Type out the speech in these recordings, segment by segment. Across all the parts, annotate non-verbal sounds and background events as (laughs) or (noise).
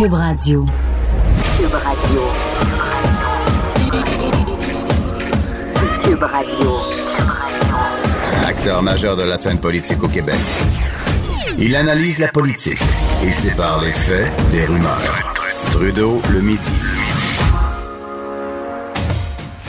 Cube Radio. Cube Radio. Cube Radio. Acteur majeur de la scène politique au Québec. Il analyse la politique et sépare les faits des rumeurs. Trudeau le midi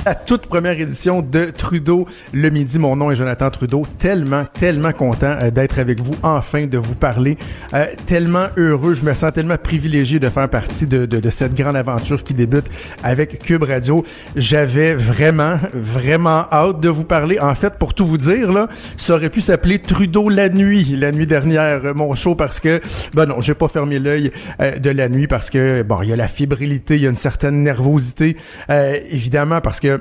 la toute première édition de Trudeau le midi. Mon nom est Jonathan Trudeau. Tellement, tellement content euh, d'être avec vous, enfin de vous parler. Euh, tellement heureux, je me sens tellement privilégié de faire partie de, de, de, cette grande aventure qui débute avec Cube Radio. J'avais vraiment, vraiment hâte de vous parler. En fait, pour tout vous dire, là, ça aurait pu s'appeler Trudeau la nuit, la nuit dernière, euh, mon show, parce que, ben non, j'ai pas fermé l'œil de la nuit parce que, bon, il y a la fébrilité, il y a une certaine nervosité, évidemment, parce que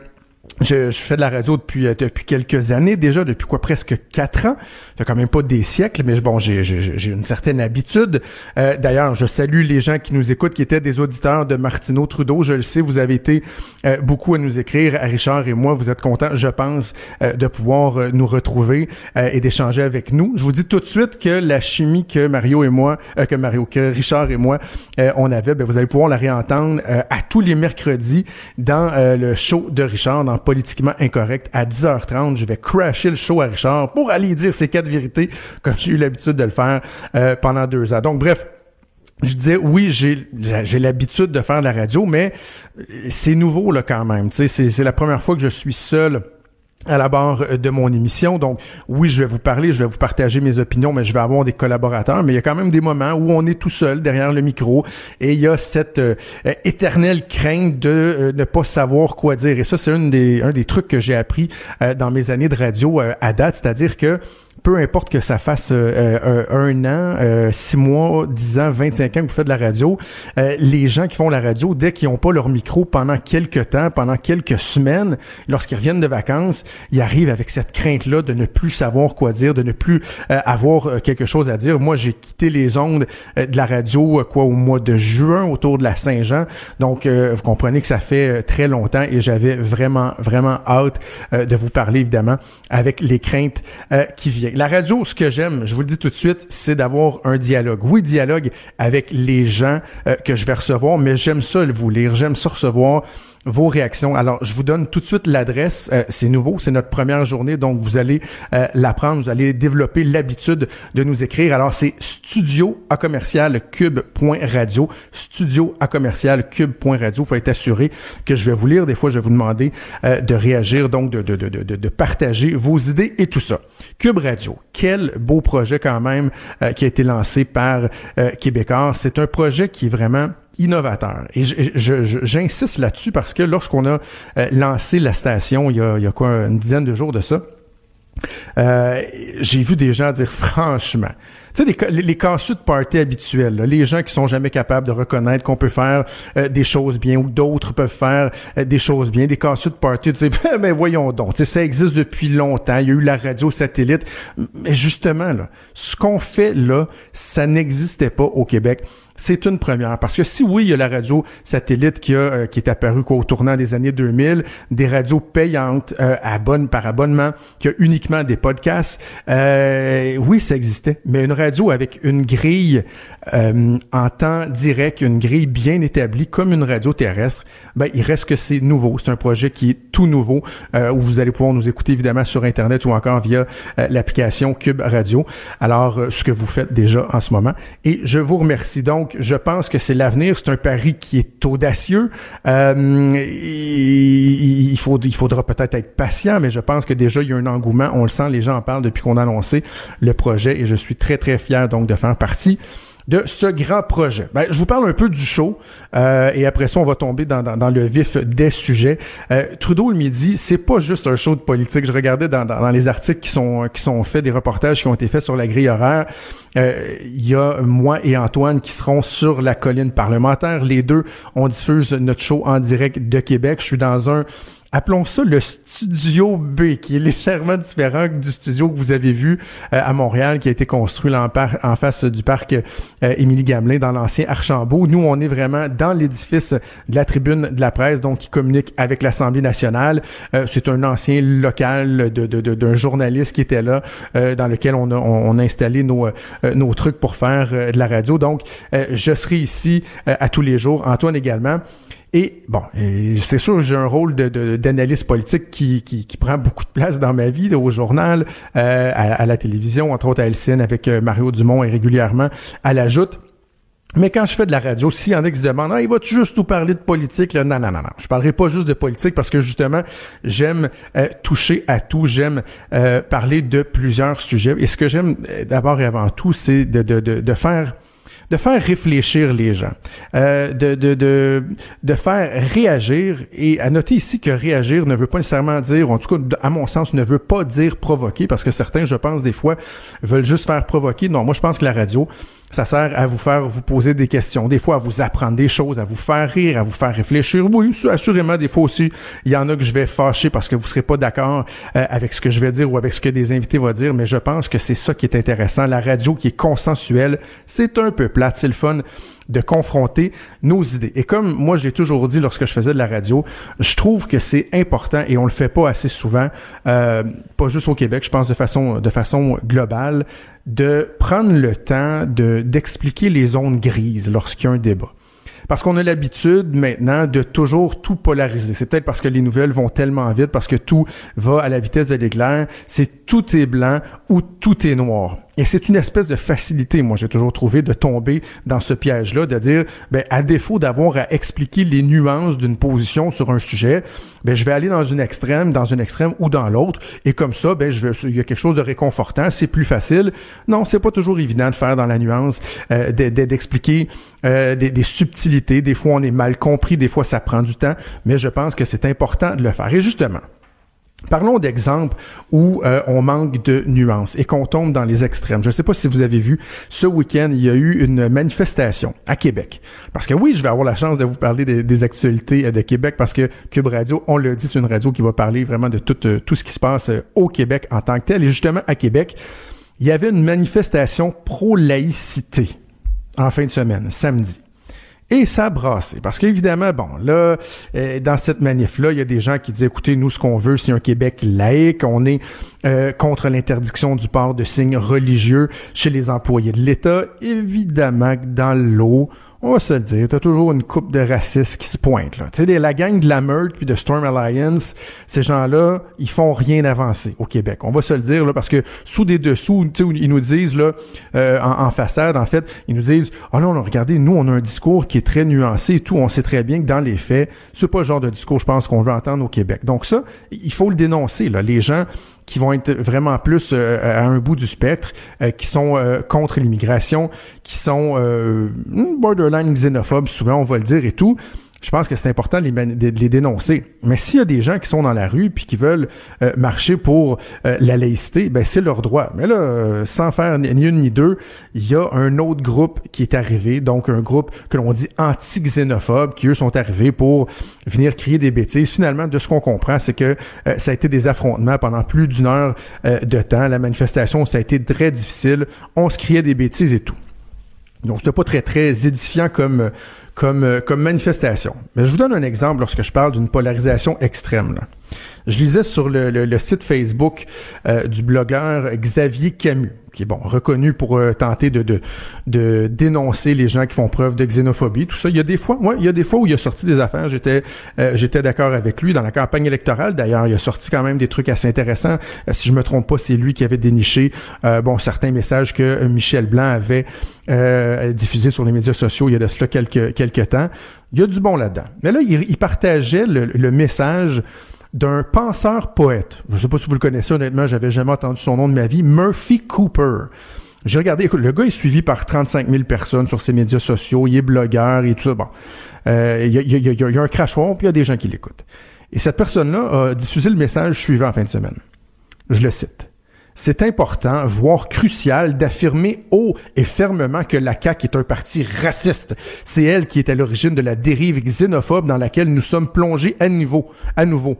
je, je, fais de la radio depuis euh, depuis quelques années déjà, depuis quoi presque quatre ans. Ça fait quand même pas des siècles, mais bon, j'ai une certaine habitude. Euh, D'ailleurs, je salue les gens qui nous écoutent, qui étaient des auditeurs de Martineau Trudeau. Je le sais, vous avez été euh, beaucoup à nous écrire, à Richard et moi. Vous êtes contents, je pense, euh, de pouvoir nous retrouver et d'échanger avec nous. Je vous dis tout de suite que la chimie que Mario et moi, que Mario, que Richard et moi, on avait, ben, vous allez pouvoir la réentendre à tous les mercredis dans le show de Richard dans politiquement incorrect. À 10h30, je vais crasher le show à Richard pour aller dire ces quatre vérités comme j'ai eu l'habitude de le faire euh, pendant deux ans. Donc bref, je disais oui, j'ai j'ai l'habitude de faire de la radio, mais c'est nouveau là quand même. C'est c'est la première fois que je suis seul à la barre euh, de mon émission. Donc, oui, je vais vous parler, je vais vous partager mes opinions, mais je vais avoir des collaborateurs. Mais il y a quand même des moments où on est tout seul derrière le micro et il y a cette euh, éternelle crainte de euh, ne pas savoir quoi dire. Et ça, c'est un des trucs que j'ai appris dans mes années de radio à date, c'est-à-dire que peu importe que ça fasse euh, euh, un, an, euh, six mois, dix ans, 25 ans que vous faites de la radio, les gens qui font la radio, dès qu'ils n'ont pas leur micro pendant quelques temps, pendant quelques semaines, lorsqu'ils reviennent de vacances, ils arrivent avec cette crainte-là de ne plus savoir quoi dire, de ne plus avoir quelque chose à dire. Moi, j'ai quitté les ondes de la radio quoi au mois de juin autour de la Saint-Jean. Donc, vous comprenez que ça fait très longtemps et j'avais vraiment, vraiment hâte de vous parler, évidemment, avec les craintes qui viennent. La radio, ce que j'aime, je vous le dis tout de suite, c'est d'avoir un dialogue. Oui, dialogue avec les gens euh, que je vais recevoir, mais j'aime ça le vous lire, j'aime ça recevoir vos réactions. Alors, je vous donne tout de suite l'adresse. Euh, c'est nouveau, c'est notre première journée, donc vous allez euh, l'apprendre, vous allez développer l'habitude de nous écrire. Alors, c'est studio à commercial cube.radio, studio à commercial cube.radio pour être assuré que je vais vous lire. Des fois, je vais vous demander euh, de réagir, donc de, de, de, de, de partager vos idées et tout ça. Cube Radio, quel beau projet quand même qui a été lancé par Québécois. C'est un projet qui est vraiment innovateur. Et j'insiste là-dessus parce que lorsqu'on a euh, lancé la station il y, a, il y a quoi une dizaine de jours de ça, euh, j'ai vu des gens dire franchement, tu sais, les, les de party habituels, les gens qui sont jamais capables de reconnaître qu'on peut faire euh, des choses bien ou d'autres peuvent faire euh, des choses bien, des casseux de party, tu sais, (laughs) ben voyons donc, tu sais, ça existe depuis longtemps, il y a eu la radio satellite, mais justement, là, ce qu'on fait là, ça n'existait pas au Québec c'est une première. Parce que si oui, il y a la radio satellite qui, a, euh, qui est apparue au tournant des années 2000, des radios payantes euh, par abonnement, qui a uniquement des podcasts, euh, oui, ça existait. Mais une radio avec une grille en temps direct, une grille bien établie, comme une radio terrestre, ben, il reste que c'est nouveau. C'est un projet qui est tout nouveau, où vous allez pouvoir nous écouter évidemment sur Internet ou encore via l'application Cube Radio. Alors, ce que vous faites déjà en ce moment. Et je vous remercie donc je pense que c'est l'avenir. C'est un pari qui est audacieux. Euh, il, il faudra peut-être être patient, mais je pense que déjà, il y a un engouement. On le sent, les gens en parlent depuis qu'on a annoncé le projet et je suis très, très fier donc de faire partie de ce grand projet. Ben, je vous parle un peu du show euh, et après ça, on va tomber dans, dans, le vif des sujets. Euh, Trudeau le midi, c'est pas juste un show de politique. Je regardais dans, dans, dans les articles qui sont qui sont faits, des reportages qui ont été faits sur la grille horaire. Euh, Il y a moi et Antoine qui seront sur la colline parlementaire. Les deux, on diffuse notre show en direct de Québec. Je suis dans un appelons ça le studio B, qui est (laughs) légèrement différent du studio que vous avez vu euh, à Montréal, qui a été construit là, en, face du parc euh, Émilie Gamelin, dans l'ancien Archambault. Nous, on est vraiment dans l'édifice de la tribune de la presse, donc qui communique avec l'Assemblée nationale. Euh, C'est un ancien local d'un journaliste qui était là, euh, dans lequel on a, installé nos, nos trucs pour faire de la radio. Donc, je serai ici à tous les jours. Antoine également. Et bon, c'est sûr, j'ai un rôle d'analyste politique qui, prend beaucoup de place dans ma vie, au journal, euh, à, la télévision, entre autres à LCN avec euh, Mario Dumont et régulièrement à la joute. Mais quand je fais de la radio, s'il y en a qui se demandent, ah, il va-tu juste nous parler de politique? Là? Non, non, non, non. Je parlerai pas juste de politique parce que justement, j'aime euh, toucher à tout. J'aime parler de plusieurs sujets. Et ce que j'aime d'abord et avant tout, c'est de faire de faire réfléchir les gens, euh, de, de, de, de faire réagir. Et à noter ici que réagir ne veut pas nécessairement dire, en tout cas, à mon sens, ne veut pas dire provoquer, parce que certains, je pense, des fois, veulent juste faire provoquer. Non, moi, je pense que la radio, ça sert à vous faire vous poser des questions, des fois à vous apprendre des choses, à vous faire rire, à vous faire réfléchir. Oui, assurément, des fois aussi, il y en a que je vais fâcher parce que vous serez pas d'accord euh, avec ce que je vais dire ou avec ce que des invités vont dire, mais je pense que c'est ça qui est intéressant. La radio qui est consensuelle, c'est un peu plate, c'est le fun de confronter nos idées. Et comme moi j'ai toujours dit lorsque je faisais de la radio, je trouve que c'est important et on le fait pas assez souvent, euh, pas juste au Québec, je pense de façon de façon globale, de prendre le temps de d'expliquer les zones grises lorsqu'il y a un débat. Parce qu'on a l'habitude maintenant de toujours tout polariser. C'est peut-être parce que les nouvelles vont tellement vite, parce que tout va à la vitesse de l'éclair. C'est tout est blanc ou tout est noir. Et c'est une espèce de facilité, moi j'ai toujours trouvé, de tomber dans ce piège-là, de dire, ben, à défaut d'avoir à expliquer les nuances d'une position sur un sujet, ben, je vais aller dans une extrême, dans une extrême ou dans l'autre, et comme ça, ben, je il y a quelque chose de réconfortant, c'est plus facile. Non, c'est pas toujours évident de faire dans la nuance, euh, de- de- d'expliquer euh, des, des subtilités. Des fois, on est mal compris, des fois, ça prend du temps, mais je pense que c'est important de le faire. Et justement, Parlons d'exemples où euh, on manque de nuances et qu'on tombe dans les extrêmes. Je ne sais pas si vous avez vu, ce week-end, il y a eu une manifestation à Québec. Parce que oui, je vais avoir la chance de vous parler des, actualités euh, de Québec parce que Cube Radio, on le dit, c'est une radio qui va parler vraiment de tout, euh, tout ce qui se passe au Québec en tant que tel. Et justement, à Québec, il y avait une manifestation pro-laïcité en fin de semaine, samedi. Et ça a brassé. Parce qu'évidemment, bon, là, euh, dans cette manif-là, il y a des gens qui disent, écoutez, nous, ce qu'on veut, c'est un Québec laïque. On est euh, contre l'interdiction du port de signes religieux chez les employés de l'État. Évidemment que dans l'eau, on va se le dire, t'as toujours une coupe de racistes qui se pointe. Là. Tu sais, la gang de la Meurthe puis de Storm Alliance, ces gens-là, ils font rien avancer au Québec. On va se le dire là, parce que sous des dessous, ils nous disent là, euh, en, façade, en fait, ils nous disent, ah non, non, regardez, nous, on a un discours qui est très nuancé et tout. On sait très bien que dans les faits, c'est pas le genre de discours, je pense, qu'on veut entendre au Québec. Donc ça, il faut le dénoncer. Là, les gens qui vont être vraiment plus euh, à un bout du spectre, euh, qui sont euh, contre l'immigration, qui sont euh, borderline xénophobes, souvent on va le dire et tout. Je pense que c'est important de les, dénoncer. Mais s'il y a des gens qui sont dans la rue puis qui veulent euh, marcher pour euh, la laïcité, ben c'est leur droit. Mais là, euh, sans faire ni une ni deux, il y a un autre groupe qui est arrivé, donc un groupe que l'on dit anti-xénophobe, qui eux sont arrivés pour venir crier des bêtises. Finalement, de ce qu'on comprend, c'est que ça a été des affrontements pendant plus d'une heure de temps. La manifestation, ça a été très difficile. On se criait des bêtises et tout. Donc, c'était pas très, très édifiant comme, comme, euh, comme manifestation. Mais je vous donne un exemple lorsque je parle d'une polarisation extrême. là. Je lisais sur le, site Facebook euh, du blogueur Xavier Camus, qui est bon reconnu pour euh, tenter de, dénoncer les gens qui font preuve de xénophobie, tout ça. Il y a des fois, moi, il y a des fois où il a sorti des affaires. J'étais, euh, j'étais d'accord avec lui dans la campagne électorale. D'ailleurs, il a sorti quand même des trucs assez intéressants. Si je me trompe pas, c'est lui qui avait déniché bon certains messages que Michel Blanc avait diffusés sur les médias sociaux il y a de cela quelques temps. Il y a du bon là-dedans. Mais là, il, partageait le message d'un penseur poète. Je ne sais pas si vous le connaissez, honnêtement, j'avais jamais entendu son nom de ma vie. Murphy Cooper. J'ai regardé, écoute, le gars est suivi par 35 000 personnes sur ses médias sociaux, il est blogueur et tout ça. Bon, euh, il y, a, y, a, y, a, un crachoir, puis il y a des gens qui l'écoutent. Et cette personne-là a diffusé le message suivant en fin de semaine. Je le cite. C'est important, voire crucial, d'affirmer haut et fermement que la CAQ est un parti raciste. C'est elle qui est à l'origine de la dérive xénophobe dans laquelle nous sommes plongés à nouveau. À nouveau.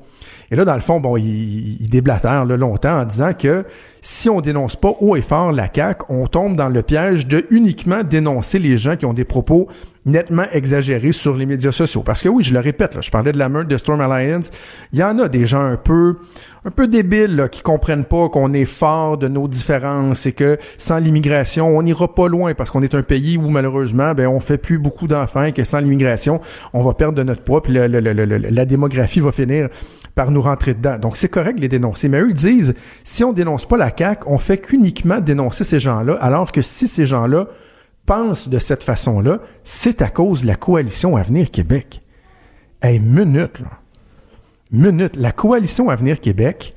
Et là, dans le fond, bon, il, il longtemps en disant que si on dénonce pas haut et fort la CAQ, on tombe dans le piège de uniquement dénoncer les gens qui ont des propos nettement exagérés sur les médias sociaux. Parce que oui, je le répète, je parlais de la meurtre de Storm Alliance, il y en a des gens un peu un peu débiles là, qui comprennent pas qu'on est fort de nos différences et que sans l'immigration, on n'ira pas loin parce qu'on est un pays où malheureusement, ben on fait plus beaucoup d'enfants et que sans l'immigration, on va perdre de notre poids puis la démographie va finir par nous rentrer dedans. Donc c'est correct de les dénoncer, mais eux disent si on dénonce pas la CAQ, on fait qu'uniquement dénoncer ces gens-là, alors que si ces gens-là de cette façon-là, c'est à cause de la coalition Avenir Québec. Hey, minute. Minute. La coalition Avenir Québec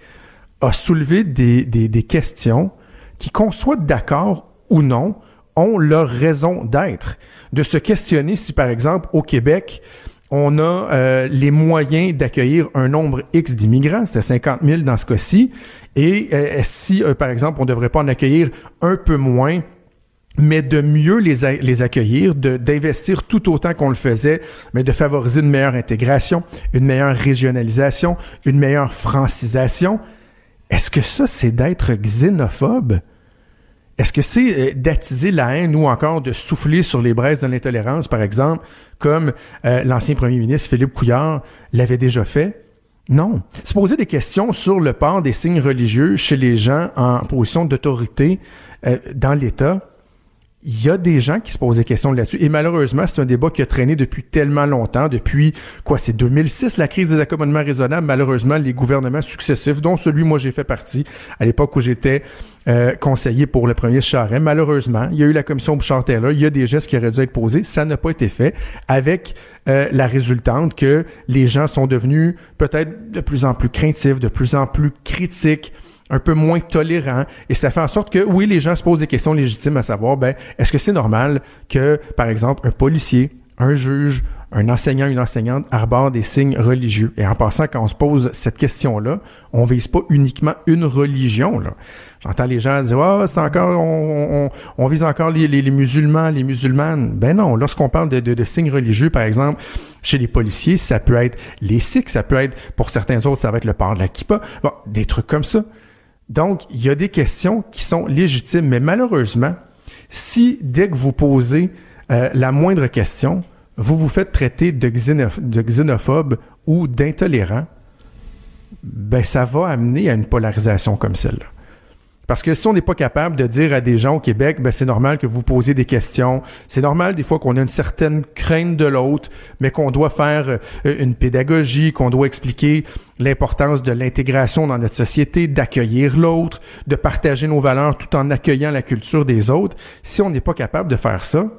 a soulevé des questions qui, qu'on soit d'accord ou non, ont leur raison d'être. De se questionner si, par exemple, au Québec, on a euh, les moyens d'accueillir un nombre X d'immigrants, c'était 50 000 dans ce cas-ci, et euh, si, euh, par exemple, on ne devrait pas en accueillir un peu moins, mais de mieux les, a- les accueillir, d'investir tout autant qu'on le faisait, mais de favoriser une meilleure intégration, une meilleure régionalisation, une meilleure francisation. Est-ce que ça, c'est d'être xénophobe? Est-ce que c'est euh, d'attiser la haine ou encore de souffler sur les braises de l'intolérance, par exemple, comme euh, l'ancien premier ministre Philippe Couillard l'avait déjà fait? Non. Se poser des questions sur le port des signes religieux chez les gens en position d'autorité euh, dans l'État, il y a des gens qui se posent des questions là-dessus. Et malheureusement, c'est un débat qui a traîné depuis tellement longtemps, depuis, quoi, c'est 2006, la crise des accommodements raisonnables. Malheureusement, les gouvernements successifs, dont celui, moi, j'ai fait partie, à l'époque où j'étais euh, conseiller pour le premier Charest, malheureusement, il y a eu la commission Bouchard-Taylor, il y a des gestes qui auraient dû être posés, ça n'a pas été fait, avec euh, la résultante que les gens sont devenus peut-être de plus en plus craintifs, de plus en plus critiques, un peu moins tolérant et ça fait en sorte que oui les gens se posent des questions légitimes à savoir ben est-ce que c'est normal que par exemple un policier un juge un enseignant une enseignante arbore des signes religieux? Et en passant quand on se pose cette question là on vise pas uniquement une religion là. J'entends les gens dire ah c'est encore on, on, vise encore les, les, les, musulmans les musulmanes. Ben non lorsqu'on parle de, de, de signes religieux par exemple chez les policiers ça peut être les sikhs ça peut être pour certains autres ça va être le port de la kippa. Bon des trucs comme ça donc, il y a des questions qui sont légitimes, mais malheureusement, si dès que vous posez euh, la moindre question, vous vous faites traiter de, xénoph de xénophobe ou d'intolérant, ben ça va amener à une polarisation comme celle-là. Parce que si on n'est pas capable de dire à des gens au Québec, ben c'est normal que vous posiez des questions, c'est normal des fois qu'on a une certaine crainte de l'autre, mais qu'on doit faire euh, une pédagogie, qu'on doit expliquer l'importance de l'intégration dans notre société, d'accueillir l'autre, de partager nos valeurs tout en accueillant la culture des autres. Si on n'est pas capable de faire ça,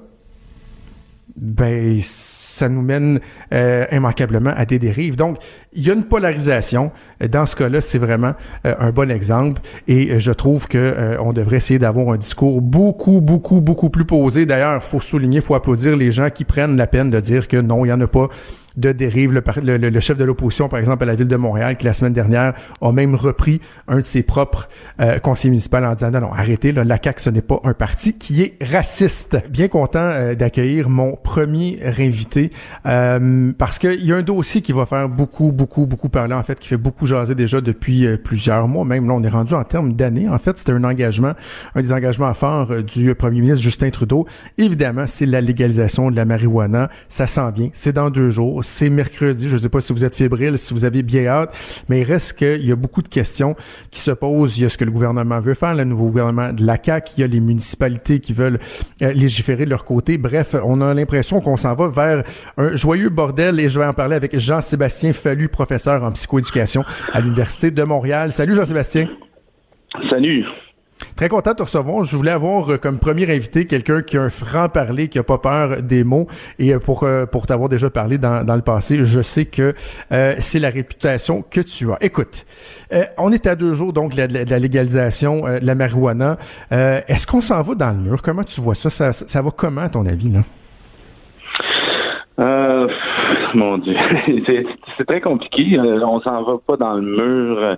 ben ça nous mène euh, immanquablement à des dérives. Donc, il y a une polarisation. Dans ce cas-là, c'est vraiment euh, un bon exemple et euh, je trouve que euh, on devrait essayer d'avoir un discours beaucoup, beaucoup, beaucoup plus posé. D'ailleurs, faut souligner, faut applaudir les gens qui prennent la peine de dire que non, il y en a pas de dérive. Le, le, le chef de l'opposition, par exemple, à la ville de Montréal, qui la semaine dernière a même repris un de ses propres euh, conseillers municipaux en disant non, non, arrêtez, là, la CAQ, ce n'est pas un parti qui est raciste. Bien content euh, d'accueillir mon premier invité euh, parce qu'il y a un dossier qui va faire beaucoup, beaucoup, beaucoup parler, en fait, qui fait beaucoup jaser déjà depuis euh, plusieurs mois. Même là, on est rendu en termes d'années. En fait, c'était un engagement, un des engagements forts euh, du premier ministre Justin Trudeau. Évidemment, c'est la légalisation de la marijuana. Ça sent bien. C'est dans deux jours c'est mercredi. Je ne sais pas si vous êtes fébrile, si vous avez bien hâte, mais il reste qu'il y a beaucoup de questions qui se posent. Il y a ce que le gouvernement veut faire, le nouveau gouvernement de la CAQ. Il y a les municipalités qui veulent euh, légiférer de leur côté. Bref, on a l'impression qu'on s'en va vers un joyeux bordel et je vais en parler avec Jean-Sébastien Fallu, professeur en psychoéducation à l'Université de Montréal. Salut Jean-Sébastien. Salut. Très content de te recevoir. Je voulais avoir euh, comme premier invité quelqu'un qui a un franc-parler, qui a pas peur des mots. Et euh, pour euh, pour t'avoir déjà parlé dans, dans le passé, je sais que c'est la réputation que tu as. Écoute, on est à deux jours donc de la, légalisation de la marijuana. Est-ce qu'on s'en va dans le mur? Comment tu vois ça? Ça, ça va comment à ton avis, là? Mon Dieu, (laughs) c'est très compliqué. on s'en va pas dans le mur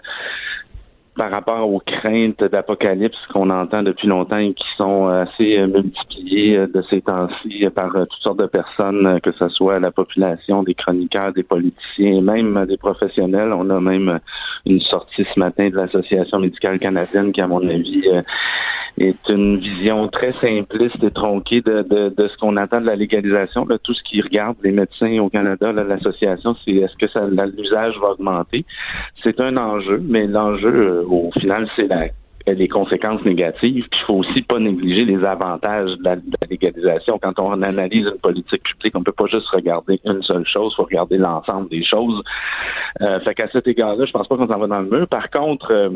par rapport aux craintes d'apocalypse qu'on entend depuis longtemps et qui sont assez euh, multipliées euh, de ces temps-ci par euh, toutes sortes de personnes, que ce soit la population, des chroniqueurs, des politiciens, même des professionnels. On a même une sortie ce matin de l'Association médicale canadienne qui, à mon avis, est une vision très simpliste et tronquée de, de, ce qu'on attend de la légalisation. Tout ce qui regarde les médecins au Canada, l'association, c'est est-ce que l'usage va augmenter? C'est un enjeu, mais l'enjeu au final, c'est les conséquences négatives. Puis il faut aussi pas négliger les avantages de la, légalisation. Quand on analyse une politique publique, on peut pas juste regarder une seule chose, faut regarder l'ensemble des choses. Euh, fait qu'à cet égard-là, je pense pas qu'on s'en va dans le mur. Par contre, euh,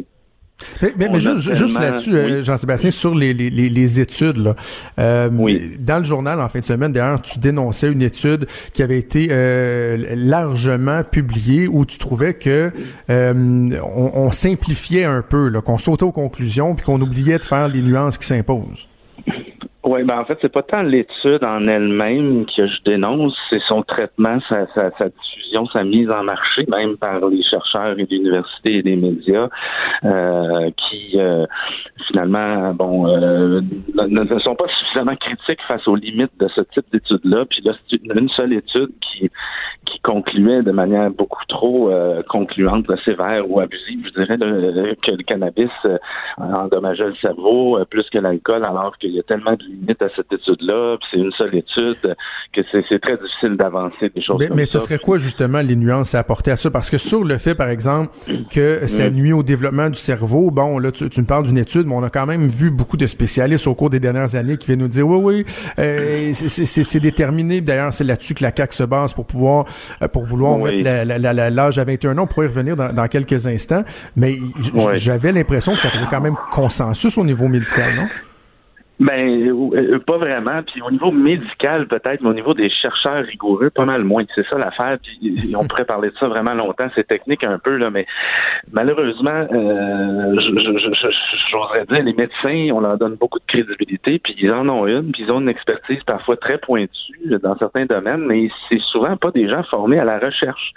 mais, mais, juste, là-dessus, euh, Jean-Sébastien, sur les, les, les études, là, euh, dans le journal en fin de semaine, d'ailleurs, tu dénonçais une étude qui avait été euh, largement publiée où tu trouvais que on, on, simplifiait un peu, qu'on sautait aux conclusions puis qu'on oubliait de faire les nuances qui s'imposent. Oui, ben en fait, c'est pas tant l'étude en elle-même que je dénonce, c'est son traitement, sa, sa, sa, diffusion, sa mise en marché, même par les chercheurs et l'université et les médias, euh, qui euh, finalement, bon, euh, ne, sont pas suffisamment critiques face aux limites de ce type d'études-là. Puis là, c'est une seule étude qui qui concluait de manière beaucoup trop concluante, sévère ou abusive, je dirais, que le cannabis endommageait le cerveau plus que l'alcool, alors qu'il y a tellement de limite à cette étude-là, puis c'est une seule étude, que c'est très difficile d'avancer des choses mais, comme mais ça. ce serait quoi justement les nuances à apporter à ça? Parce que sur le fait, par exemple, que ça mm. nuit au développement du cerveau, bon, là, tu, tu me parles d'une étude, mais on a quand même vu beaucoup de spécialistes au cours des dernières années qui viennent nous dire, oui, oui, euh, c'est déterminé. D'ailleurs, c'est là-dessus que la CAQ se base pour pouvoir, euh, pour vouloir mettre l'âge à 21 ans. On pourrait y revenir dans, dans quelques instants. Mais j'avais l'impression que ça faisait quand même consensus au niveau médical, non? Ben, euh, pas vraiment. Puis au niveau médical, peut-être, mais au niveau des chercheurs rigoureux, pas mal moins. C'est ça l'affaire. Puis on pourrait parler de ça vraiment longtemps. C'est technique un peu, là, mais malheureusement, euh, j'oserais dire, les médecins, on leur donne beaucoup de crédibilité, puis ils en ont une, puis ils ont une expertise parfois très pointue dans certains domaines, mais c'est souvent pas des gens formés à la recherche.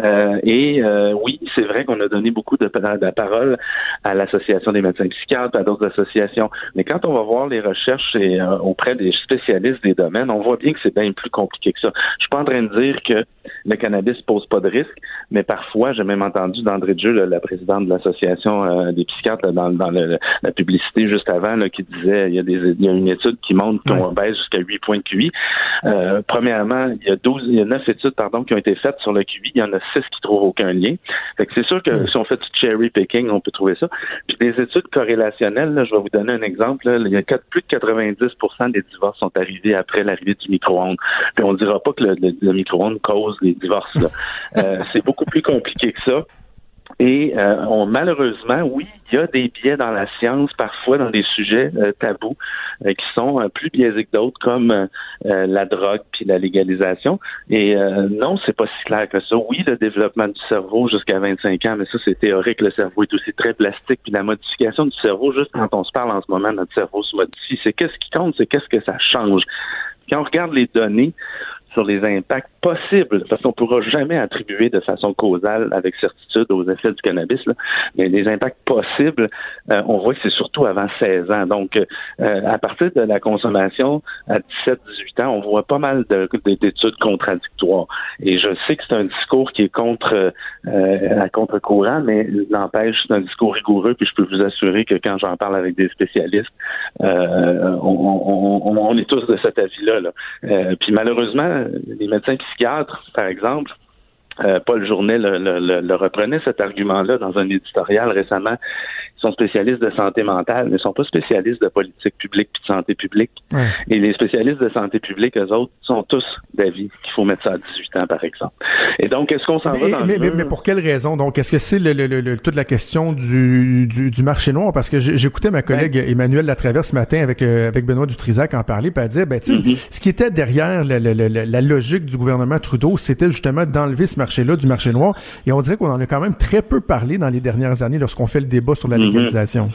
Euh, et euh, oui, c'est vrai qu'on a donné beaucoup de, de parole à l'Association des médecins psychiatres, à d'autres associations. Mais quand on va voir les recherches et, euh, auprès des spécialistes des domaines, on voit bien que c'est bien plus compliqué que ça. Je suis pas en train de dire que le cannabis pose pas de risque, mais parfois, j'ai même entendu d'André Dieu, la présidente de l'Association des psychiatres, dans, dans la publicité juste avant, là, qui disait il y, a des, il y a une étude qui montre qu'on baisse jusqu'à 8 points de QI. premièrement, il y a 12, il y a 9 études pardon, qui ont été faites sur le QI. Il y en a six qui trouvent aucun lien. Fait que c'est sûr que si on fait du cherry picking, on peut trouver ça. Puis des études corrélationnelles, là, je vais vous donner un exemple. il y a plus de 90% des divorces sont arrivés après l'arrivée du micro-ondes. Puis on dira pas que le, micro-ondes cause les divorces. (laughs) Euh, c'est beaucoup plus compliqué que ça. Et euh, on, malheureusement, oui, il y a des biais dans la science, parfois dans des sujets euh, tabous, euh, qui sont plus biaisés que d'autres, comme la drogue puis la légalisation. Et non, c'est pas si clair que ça. Oui, le développement du cerveau jusqu'à 25 ans, mais ça c'est théorique. Le cerveau est aussi très plastique. Puis la modification du cerveau, juste quand on se parle en ce moment, notre cerveau se modifie. C'est qu'est-ce qui compte, c'est qu'est-ce que ça change. Quand on regarde les données, sur les impacts possibles, parce qu'on ne pourra jamais attribuer de façon causale avec certitude aux effets du cannabis, mais les impacts possibles, euh, on voit que c'est surtout avant 16 ans. Donc, euh, à partir de la consommation à 17-18 ans, on voit pas mal d'études contradictoires. Et je sais que c'est un discours qui est contre euh, à contre-courant, mais n'empêche, c'est un discours rigoureux, puis je peux vous assurer que quand j'en parle avec des spécialistes, on, on, on, est tous de cet avis-là. Là. puis malheureusement, les médecins psychiatres, par exemple, euh, Paul Journet le, le, reprenait cet argument-là dans un éditorial récemment. Sont spécialistes de santé mentale, ne sont pas spécialistes de politique publique puis de santé publique. Ouais. Et les spécialistes de santé publique, eux autres, sont tous d'avis qu'il faut mettre ça à 18 ans, par exemple. Et donc, est-ce qu'on s'en va dans mais, le mais, mais pour quelle raison? Donc, est-ce que c'est le, le, le- le- toute la question du, du, du marché noir? Parce que j'écoutais ma collègue Emmanuel Latraverse ce matin avec, euh, avec Benoît Dutrisac en parler, puis elle disait, ben, tu sais, Mm-hmm. ce qui était derrière le- le- le- la logique du gouvernement Trudeau, c'était justement d'enlever ce marché-là du marché noir. Et on dirait qu'on en a quand même très peu parlé dans les dernières années lorsqu'on fait le débat sur la Légalisation.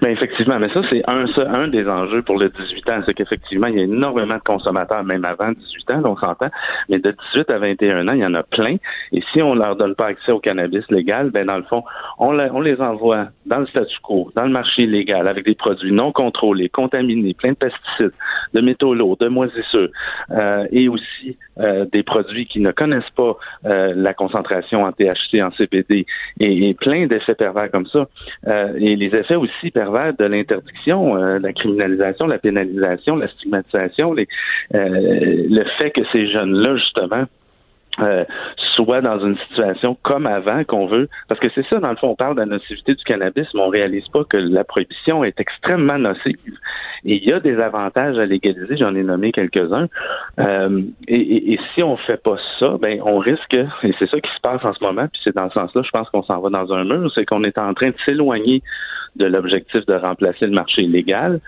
Ben effectivement, mais ça c'est un un des enjeux pour le 18 ans, c'est qu'effectivement il y a énormément de consommateurs même avant 18 ans, on s'entend, mais de 18 à 21 ans il y en a plein. Et si on leur donne pas accès au cannabis légal, ben dans le fond on, on les envoie dans le statu quo, dans le marché illégal avec des produits non contrôlés, contaminés, plein de pesticides, de métaux lourds, de moisissures, euh, et aussi euh, des produits qui ne connaissent pas euh, la concentration en THC, en CBD, et, et plein d'effets pervers comme ça. Euh, et les effets aussi pervers de l'interdiction, euh, la criminalisation, la pénalisation, la stigmatisation, les, euh, le fait que ces jeunes-là, justement, euh, soient dans une situation comme avant qu'on veut. Parce que c'est ça, dans le fond, on parle de la nocivité du cannabis, mais on réalise pas que la prohibition est extrêmement nocive. Et il y a des avantages à légaliser, j'en ai nommé quelques-uns. Euh, et si on fait pas ça, ben on risque, et c'est ça qui se passe en ce moment, puis c'est dans ce sens-là, je pense qu'on s'en va dans un mur, c'est qu'on est en train de s'éloigner de l'objectif de remplacer le marché illégal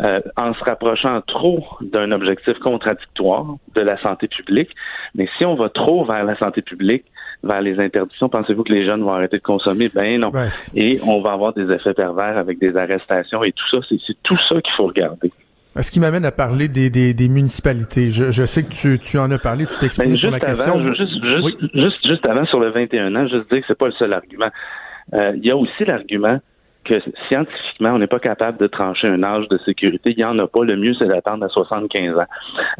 euh, en se rapprochant trop d'un objectif contradictoire de la santé publique. Mais si on va trop vers la santé publique, vers les interdictions, pensez-vous que les jeunes vont arrêter de consommer? Ben non. Ben, Et on va avoir des effets pervers avec des arrestations et tout ça. C'est tout ça qu'il faut regarder. Ce qui m'amène à parler des, des, des municipalités? Je, je sais que tu, tu en as parlé, tu Ben, t'exprimes sur juste la question. juste, juste, Oui. juste, juste avant sur le 21 ans, juste dire que c'est pas le seul argument. Euh, Il y a aussi l'argument que scientifiquement, on n'est pas capable de trancher un âge de sécurité. Il n'y en a pas. Le mieux, c'est d'attendre à 75 ans.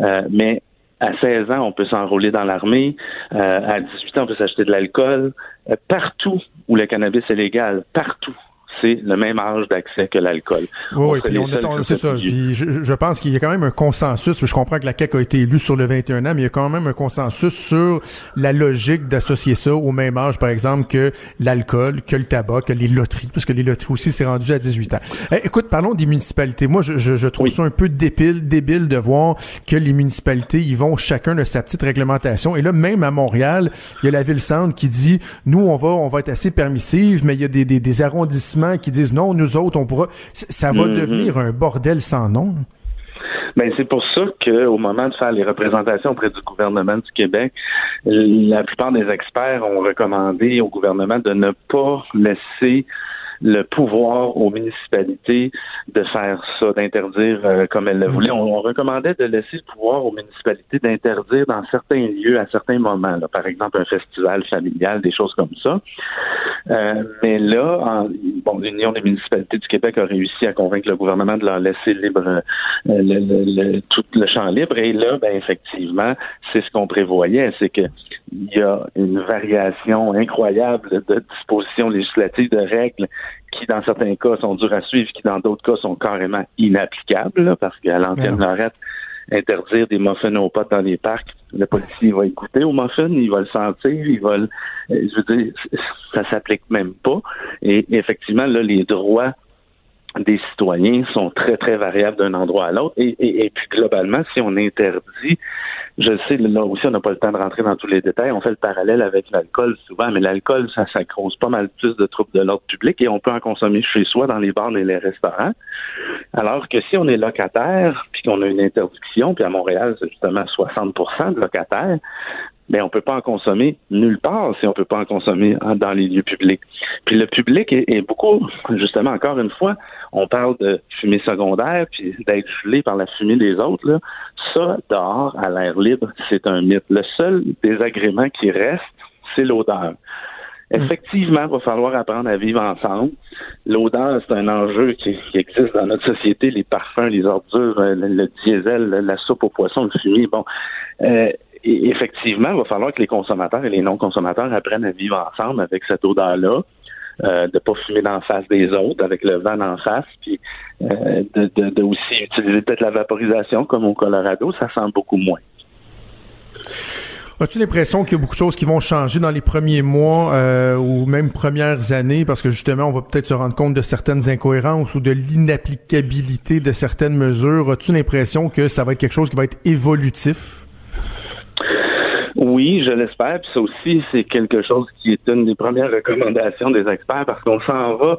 Euh, mais à 16 ans, on peut s'enrôler dans l'armée. Euh, à 18 ans, on peut s'acheter de l'alcool. Euh, partout où le cannabis est légal, partout, c'est le même âge d'accès que l'alcool. Oui, oui, c'est ça. Puis je, je pense qu'il y a quand même un consensus. Je comprends que la CAQ a été élue sur le 21 ans, mais il y a quand même un consensus sur la logique d'associer ça au même âge, par exemple, que l'alcool, que le tabac, que les loteries, parce que les loteries aussi, c'est rendu à 18 ans. Eh, écoute, parlons des municipalités. Moi, je, je, je trouve Oui. ça un peu débile, débile de voir que les municipalités, ils vont chacun de sa petite réglementation. Et là, même à Montréal, il y a la ville-centre qui dit, nous, on va, on va être assez permissive, mais il y a des, des, des arrondissements qui disent, non, nous autres, on pourra... Ça va Mhm. devenir un bordel sans nom. Ben, c'est pour ça qu'au moment de faire les représentations auprès du gouvernement du Québec, la plupart des experts ont recommandé au gouvernement de ne pas laisser le pouvoir aux municipalités de faire ça, d'interdire euh, comme elles le voulaient. On, on recommandait de laisser le pouvoir aux municipalités d'interdire dans certains lieux, à certains moments, là, par exemple un festival familial, des choses comme ça. Euh, mais là, en- bon, l'Union des municipalités du Québec a réussi à convaincre le gouvernement de leur laisser libre euh, le, le- le- tout le champ libre. Et là, ben effectivement, c'est ce qu'on prévoyait, c'est que il y a une variation incroyable de dispositions législatives, de règles qui, dans certains cas, sont dures à suivre, qui, dans d'autres cas, sont carrément inapplicables, là, parce qu'à non. Lorette, interdire des muffins aux potes dans les parcs, le policier va écouter aux muffins, il va le sentir, il va le... euh, Je veux dire, ça s'applique même pas. Et effectivement, là, les droits des citoyens sont très, très variables d'un endroit à l'autre. Et, et, et puis, globalement, si on interdit, je sais, là aussi, on n'a pas le temps de rentrer dans tous les détails. On fait le parallèle avec l'alcool souvent, mais l'alcool, ça, ça cause pas mal plus de troubles de l'ordre public et on peut en consommer chez soi, dans les bars et les restaurants. Alors que si on est locataire, puis qu'on a une interdiction, puis à Montréal, c'est justement 60% de locataires, mais on peut pas en consommer nulle part si on peut pas en consommer en- dans les lieux publics. Puis le public est, est beaucoup, justement, encore une fois, on parle de fumée secondaire, puis d'être gelé par la fumée des autres. Là. Ça, dehors, à l'air libre, c'est un mythe. Le seul désagrément qui reste, c'est l'odeur. Effectivement, il va falloir apprendre à vivre ensemble. L'odeur, c'est un enjeu qui, qui existe dans notre société. Les parfums, les ordures, euh, le, le diesel, la soupe aux poissons, le fumier. Bon, euh, effectivement, il va falloir que les consommateurs et les non-consommateurs apprennent à vivre ensemble avec cette odeur-là. Euh, de pas fumer d'en face des autres avec le vent d'en face, puis euh, de aussi utiliser peut-être la vaporisation comme au Colorado, ça sent beaucoup moins. As-tu l'impression qu'il y a beaucoup de choses qui vont changer dans les premiers mois euh, ou même premières années? Parce que justement, on va peut-être se rendre compte de certaines incohérences ou de l'inapplicabilité de certaines mesures. As-tu l'impression que ça va être quelque chose qui va être évolutif? Oui, je l'espère. Puis ça aussi, c'est quelque chose qui est une des premières recommandations des experts parce qu'on s'en va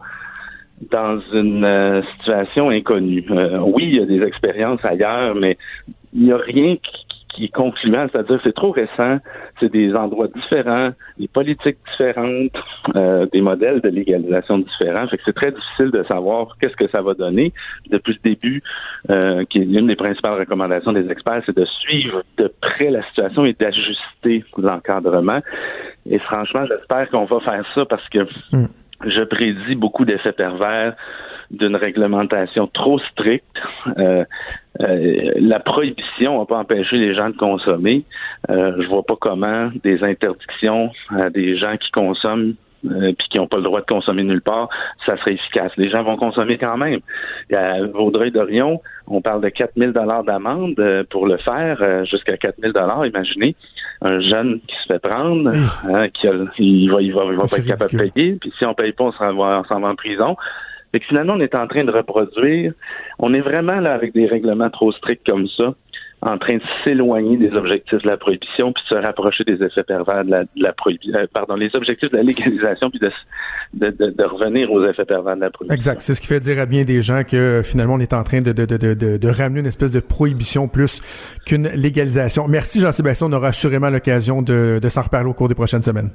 dans une euh, situation inconnue. Euh, oui, il y a des expériences ailleurs, mais il n'y a rien qui, est concluant, c'est-à-dire c'est trop récent, c'est des endroits différents, des politiques différentes, euh, des modèles de légalisation différents. Fait que c'est très difficile de savoir qu'est-ce que ça va donner. Depuis le début, euh, qui est l'une des principales recommandations des experts, c'est de suivre de près la situation et d'ajuster l'encadrement. Et franchement, j'espère qu'on va faire ça parce que mm. Je prédis beaucoup d'effets pervers d'une réglementation trop stricte. Euh, euh, la prohibition n'a pas empêché les gens de consommer. Euh, je vois pas comment des interdictions à des gens qui consomment euh, puis qui n'ont pas le droit de consommer nulle part, ça serait efficace. Les gens vont consommer quand même. À Vaudreuil-Dorion, on parle de 4000 dollars d'amende euh, pour le faire, jusqu'à 4000 dollars. Imaginez un jeune qui se fait prendre, hein, qui il va, il va, il va pas être capable de payer, puis si on paye pas, on s'en va, va en prison. Fait que finalement, on est en train de reproduire. On est vraiment là avec des règlements trop stricts comme ça, en train de s'éloigner des objectifs de la prohibition puis de se rapprocher des effets pervers de la, prohibition. Euh, pardon, les objectifs de la légalisation puis de, de, revenir aux effets pervers de la prohibition. Exact. C'est ce qui fait dire à bien des gens que finalement, on est en train de, de, ramener une espèce de prohibition plus qu'une légalisation. Merci Jean-Sébastien. On aura assurément l'occasion de, de s'en reparler au cours des prochaines semaines.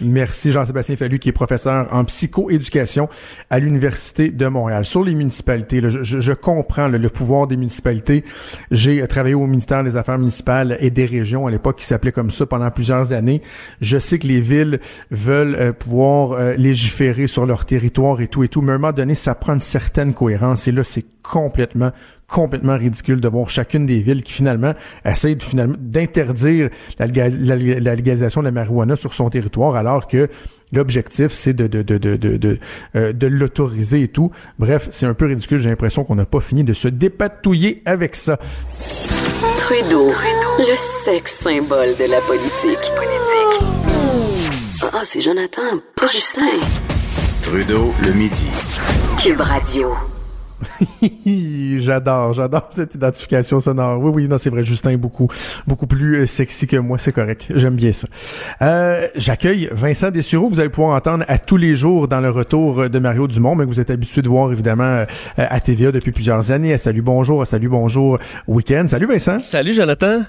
Merci Jean-Sébastien Fallu, qui est professeur en psychoéducation à l'Université de Montréal. Sur les municipalités, je, comprends le pouvoir des municipalités. J'ai travaillé au ministère des Affaires municipales et des régions à l'époque qui s'appelait comme ça pendant plusieurs années. Je sais que les villes veulent euh, pouvoir euh, légiférer sur leur territoire et tout et tout, mais à un moment donné, ça prend une certaine cohérence et là, c'est complètement complètement ridicule de voir chacune des villes qui finalement essayent de, finalement d'interdire la, légalisation de la marijuana sur son territoire alors que L'objectif, c'est de, de, de, de, de, euh, de l'autoriser et tout. Bref, c'est un peu ridicule. J'ai l'impression qu'on n'a pas fini de se dépatouiller avec ça. Trudeau, le sexe symbole de la politique. Ah, ah, c'est Jonathan, pas Justin. Trudeau, le midi. Cube Radio. (laughs) j'adore, j'adore cette identification sonore. Oui, oui, non, c'est vrai, Justin est beaucoup, beaucoup plus euh, sexy que moi, c'est correct. J'aime bien ça. Euh, J'accueille Vincent Dessureau. Vous allez pouvoir entendre à tous les jours dans le retour de Mario Dumont, mais vous êtes habitué de voir évidemment euh, à TVA depuis plusieurs années. Salut, bonjour, salut, bonjour, week-end. Salut Vincent. Salut Jonathan.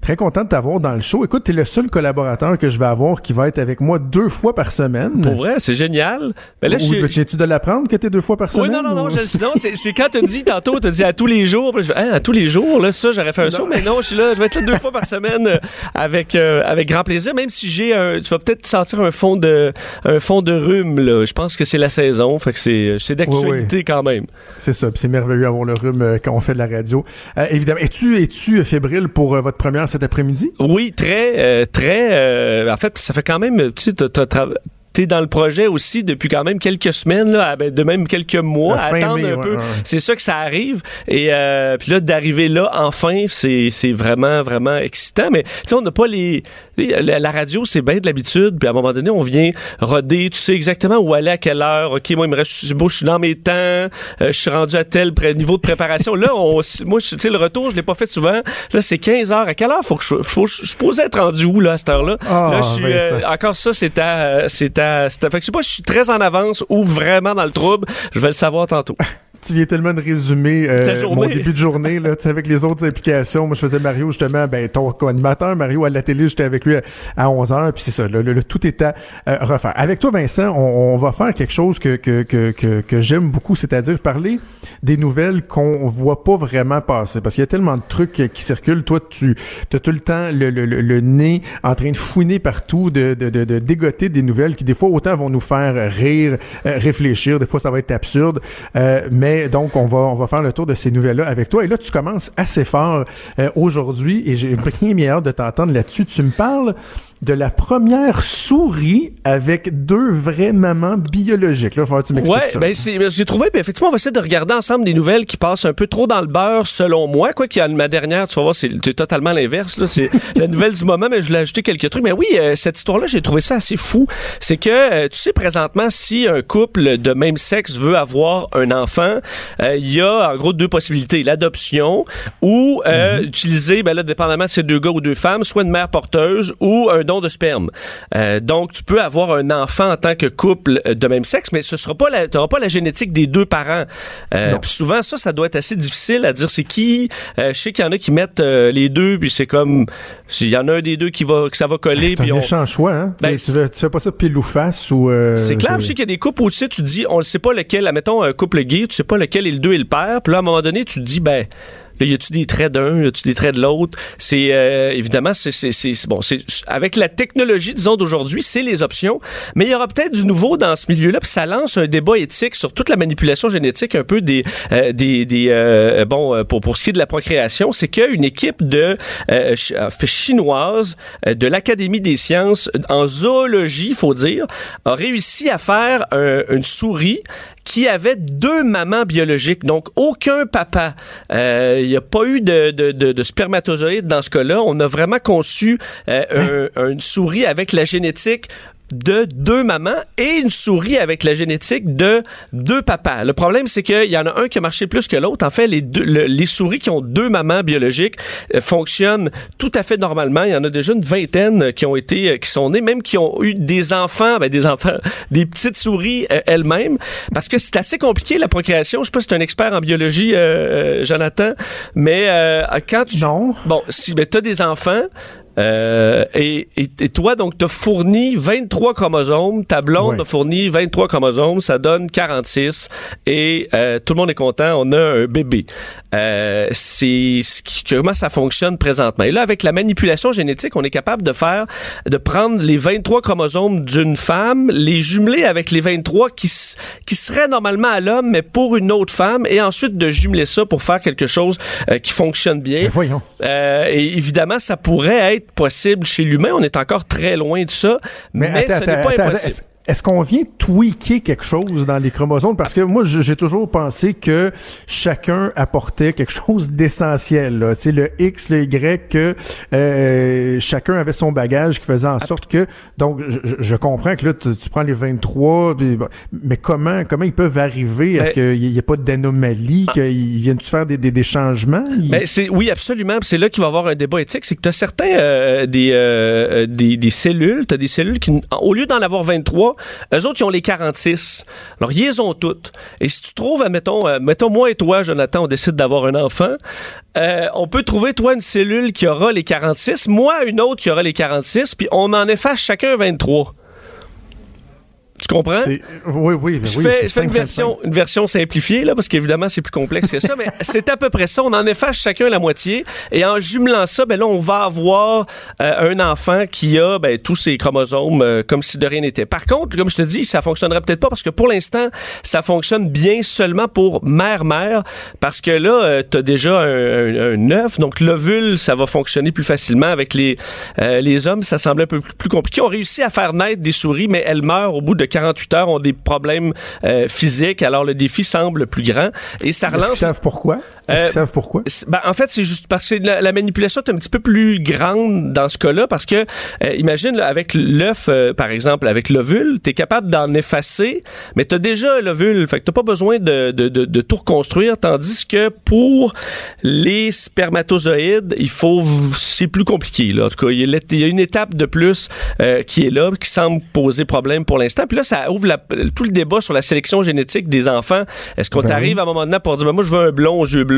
Très content de t'avoir dans le show. Écoute, t'es le seul collaborateur que je vais avoir qui va être avec moi deux fois par semaine. Pour vrai, c'est génial. Ben là, je... tu de l'apprendre que t'es deux fois par semaine? Oui, non, non, non. Je, sinon, c'est quand t'as dit tantôt, t'as dit à tous les jours. je, hein, à tous les jours, là, ça, j'aurais fait un saut. Mais non, je suis là, je vais être là deux fois par semaine euh, avec, euh, avec grand plaisir. Même si j'ai un, tu vas peut-être sentir un fond de, un fond de rhume, là. Je pense que c'est la saison. Fait que c'est, c'est d'actualité quand même. C'est ça. c'est merveilleux d'avoir le rhume euh, quand on fait de la radio. évidemment. Es-tu, es-tu fébrile pour votre première cet après-midi? Oui, très, euh, très. Euh, en fait, ça fait quand même. Tu sais, dans le projet aussi depuis quand même quelques semaines, là, ben, de même quelques mois, à attendre un peu. C'est ça que ça arrive. Et euh, puis là, d'arriver là, enfin, c'est vraiment, vraiment excitant. Mais tu sais, on n'a pas les, La, radio, c'est bien de l'habitude. Puis à un moment donné, on vient roder. Tu sais exactement où aller, à quelle heure. OK, moi, il me reste... Beau, je suis dans mes temps. Euh, je suis rendu à tel niveau de préparation. là, on, moi, tu sais, le retour, je l'ai pas fait souvent. Là, c'est 15 heures. À quelle heure faut que je... Faut, je, suis être rendu où, là, à cette heure-là? Ah, là, je suis... Euh, encore ça, c'est à... c'est à... Fait que je sais pas si je suis très en avance ou vraiment dans le trouble. Je vais le savoir tantôt. (laughs) tu viens tellement de résumer euh, mon début de journée là, avec les autres implications. Moi, je faisais Mario justement, ben ton co-animateur Mario à la télé, j'étais avec lui à 11 h puis c'est ça. Le, tout est à euh, refaire. Avec toi, Vincent, on, va faire quelque chose que que que que, que j'aime beaucoup, c'est-à-dire parler des nouvelles qu'on voit pas vraiment passer, parce qu'il y a tellement de trucs qui circulent. Toi, tu as tout le temps le, le, le, nez en train de fouiner partout, de, de, de, de, dégoter des nouvelles qui des fois autant vont nous faire rire, euh, réfléchir, des fois ça va être absurde, mais donc, on va, on faire le tour de ces nouvelles-là avec toi. Et là, tu commences assez fort euh, aujourd'hui et j'ai bien hâte de t'entendre là-dessus. Tu me parles de la première souris avec deux vraies mamans biologiques. Là, faut que tu m'expliques ouais, ça. Ben, j'ai trouvé, ben, effectivement, on va essayer de regarder ensemble des nouvelles qui passent un peu trop dans le beurre, selon moi. Quoi qu'il y a ma dernière, tu vas voir, c'est totalement l'inverse. C'est (laughs) la nouvelle du moment, mais je voulais ajouter quelques trucs. Mais oui, euh, cette histoire-là, j'ai trouvé ça assez fou. C'est que, euh, tu sais, présentement, si un couple de même sexe veut avoir un enfant, euh, il y a en gros deux possibilités. L'adoption ou mm-hmm. utiliser, ben là, dépendamment de ces deux gars ou deux femmes, soit une mère porteuse ou un don de sperme. Euh, donc, tu peux avoir un enfant en tant que couple euh, de même sexe, mais ce sera pas la, t'auras pas la génétique des deux parents. Euh, souvent, ça, ça doit être assez difficile à dire c'est qui. je sais qu'il y en a qui mettent les deux, puis c'est comme s'il y en a un des deux qui va que ça va coller. C'est un méchant choix. Hein? Ben, tu, fais, pas ça pile ou face ou. c'est clair. Je sais qu'il y a des couples où tu sais, tu dis, on ne sait pas lequel. Mettons un couple gay, tu sais pas lequel est le deux et le père. Puis là, à un moment donné, tu te dis, ben Là, y a-tu des traits d'un, y a-tu des traits de l'autre? C'est euh, évidemment, c'est bon, c'est avec la technologie, disons d'aujourd'hui, c'est les options, mais il y aura peut-être du nouveau dans ce milieu-là, puis ça lance un débat éthique sur toute la manipulation génétique, un peu des euh, des, des euh, bon pour pour ce qui est de la procréation, c'est qu'une équipe de chinoise de l'Académie des sciences en zoologie, faut dire, a réussi à faire une souris qui avait deux mamans biologiques, donc aucun papa. Euh, il n'y a pas eu de, de, de, de spermatozoïdes dans ce cas-là. On a vraiment conçu euh, un, une souris avec la génétique de deux mamans et une souris avec la génétique de deux papas. Le problème, c'est qu'il y en a un qui a marché plus que l'autre. En fait, les, deux, les souris qui ont deux mamans biologiques euh, fonctionnent tout à fait normalement. Il y en a déjà une vingtaine qui ont été, euh, qui sont nées, même qui ont eu des enfants, ben, des enfants, (laughs) des petites souris euh, elles-mêmes, parce que c'est assez compliqué la procréation. Je sais pas si tu es un expert en biologie, Jonathan, mais quand tu non, bon, si ben, tu as des enfants, euh, et, et, toi, donc, t'as fourni 23 chromosomes. Ta blonde a fourni 23 chromosomes. Ça donne 46. Et euh, tout le monde est content. On a un bébé. Euh, c'est comment ça fonctionne présentement. Et là, avec la manipulation génétique, on est capable de faire, de prendre les 23 chromosomes d'une femme, les jumeler avec les 23 qui, qui seraient normalement à l'homme, mais pour une autre femme, et ensuite de jumeler ça pour faire quelque chose euh, qui fonctionne bien. Mais voyons. Euh, et évidemment, ça pourrait être possible chez l'humain. On est encore très loin de ça, mais, ce n'est pas impossible. Est-ce qu'on vient tweaker quelque chose dans les chromosomes? Parce que moi, j'ai toujours pensé que chacun apportait quelque chose d'essentiel. C'est le X, le Y, que euh, chacun avait son bagage qui faisait en sorte que... Donc, je, comprends que là, tu, prends les 23, mais comment comment ils peuvent arriver? Est-ce ben qu'il n'y a pas d'anomalie? Ah. qu'ils viennent-tu faire des, des, changements? Ben, oui, absolument. C'est là qu'il va y avoir un débat éthique. C'est que tu as certains euh, des, euh, des, des cellules, tu as des cellules qui, au lieu d'en avoir 23, eux autres, ils ont les 46. Alors, ils les ont toutes. Et si tu trouves, mettons, euh, mettons moi et toi, Jonathan, on décide d'avoir un enfant, euh, on peut trouver, toi, une cellule qui aura les 46, moi, une autre qui aura les 46, puis on en efface chacun 23. Tu comprends? Oui, oui. Je fais, une, version, une version simplifiée, là, parce qu'évidemment, c'est plus complexe que ça, mais (laughs) c'est à peu près ça. On en efface chacun la moitié. Et en jumelant ça, ben là, on va avoir euh, un enfant qui a ben, tous ses chromosomes euh, comme si de rien n'était. Par contre, comme je te dis, ça fonctionnerait peut-être pas parce que pour l'instant, ça fonctionne bien seulement pour mère-mère, parce que là, euh, tu as déjà un, un, œuf, donc l'ovule, ça va fonctionner plus facilement. Avec les, les hommes, ça semble un peu plus compliqué. On réussit à faire naître des souris, mais elles meurent au bout de 48 heures ont des problèmes euh, physiques, alors le défi semble plus grand. Et ça relance. Savent pourquoi? Est-ce qu'ils euh, savent pourquoi? Ben, en fait, c'est juste parce que la, manipulation est un petit peu plus grande dans ce cas-là, parce que, euh, imagine, avec l'œuf, par exemple, avec l'ovule, tu es capable d'en effacer, mais tu as déjà l'ovule, fait que tu pas besoin de, de, de, de, tout reconstruire, tandis que pour les spermatozoïdes, il faut, c'est plus compliqué, là. En tout cas, il y a une étape de plus qui est là, qui semble poser problème pour l'instant. Puis là, ça ouvre tout le débat sur la sélection génétique des enfants. Est-ce qu'on ben arrive à un moment donné pour dire, ben, moi, je veux un blond aux yeux bleus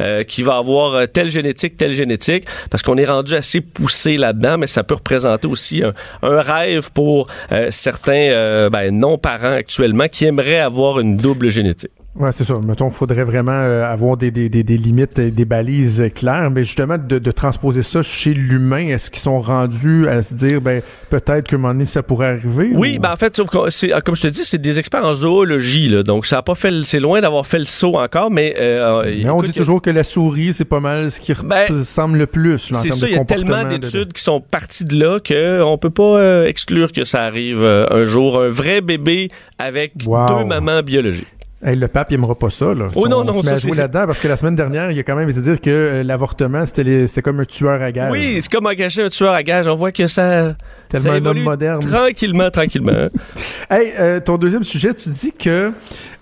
euh, qui va avoir euh, telle génétique, telle génétique, parce qu'on est rendu assez poussé là-dedans, mais ça peut représenter aussi un, rêve pour euh, certains ben, non-parents actuellement qui aimeraient avoir une double génétique. Ouais, c'est ça. Mettons, il faudrait vraiment euh, avoir des, des, des, des, limites, des balises claires, mais justement de, de transposer ça chez l'humain, est-ce qu'ils sont rendus à se dire, ben peut-être qu'à un moment donné ça pourrait arriver? Oui, ben en fait, c'est, comme je te dis, c'est des experts en zoologie, là, donc ça a pas fait, c'est loin d'avoir fait le saut encore, mais. Euh, mais on dit toujours que la souris, c'est pas mal ce qui ben, ressemble le plus. c'est ça, il y a tellement d'études qui sont parties de là qu'on peut pas euh, exclure que ça arrive un jour, un vrai bébé avec deux mamans biologiques. Hey, le pape, il aimera pas ça, là. Oh non, non, on se met à jouer là-dedans parce que la semaine dernière, il a quand même été dire que euh, l'avortement, c'était comme un tueur à gage. Oui, c'est comme engager un tueur à gage. On voit que ça. Tellement un homme moderne. Tranquillement, tranquillement. (laughs) hey, euh, ton deuxième sujet, tu dis que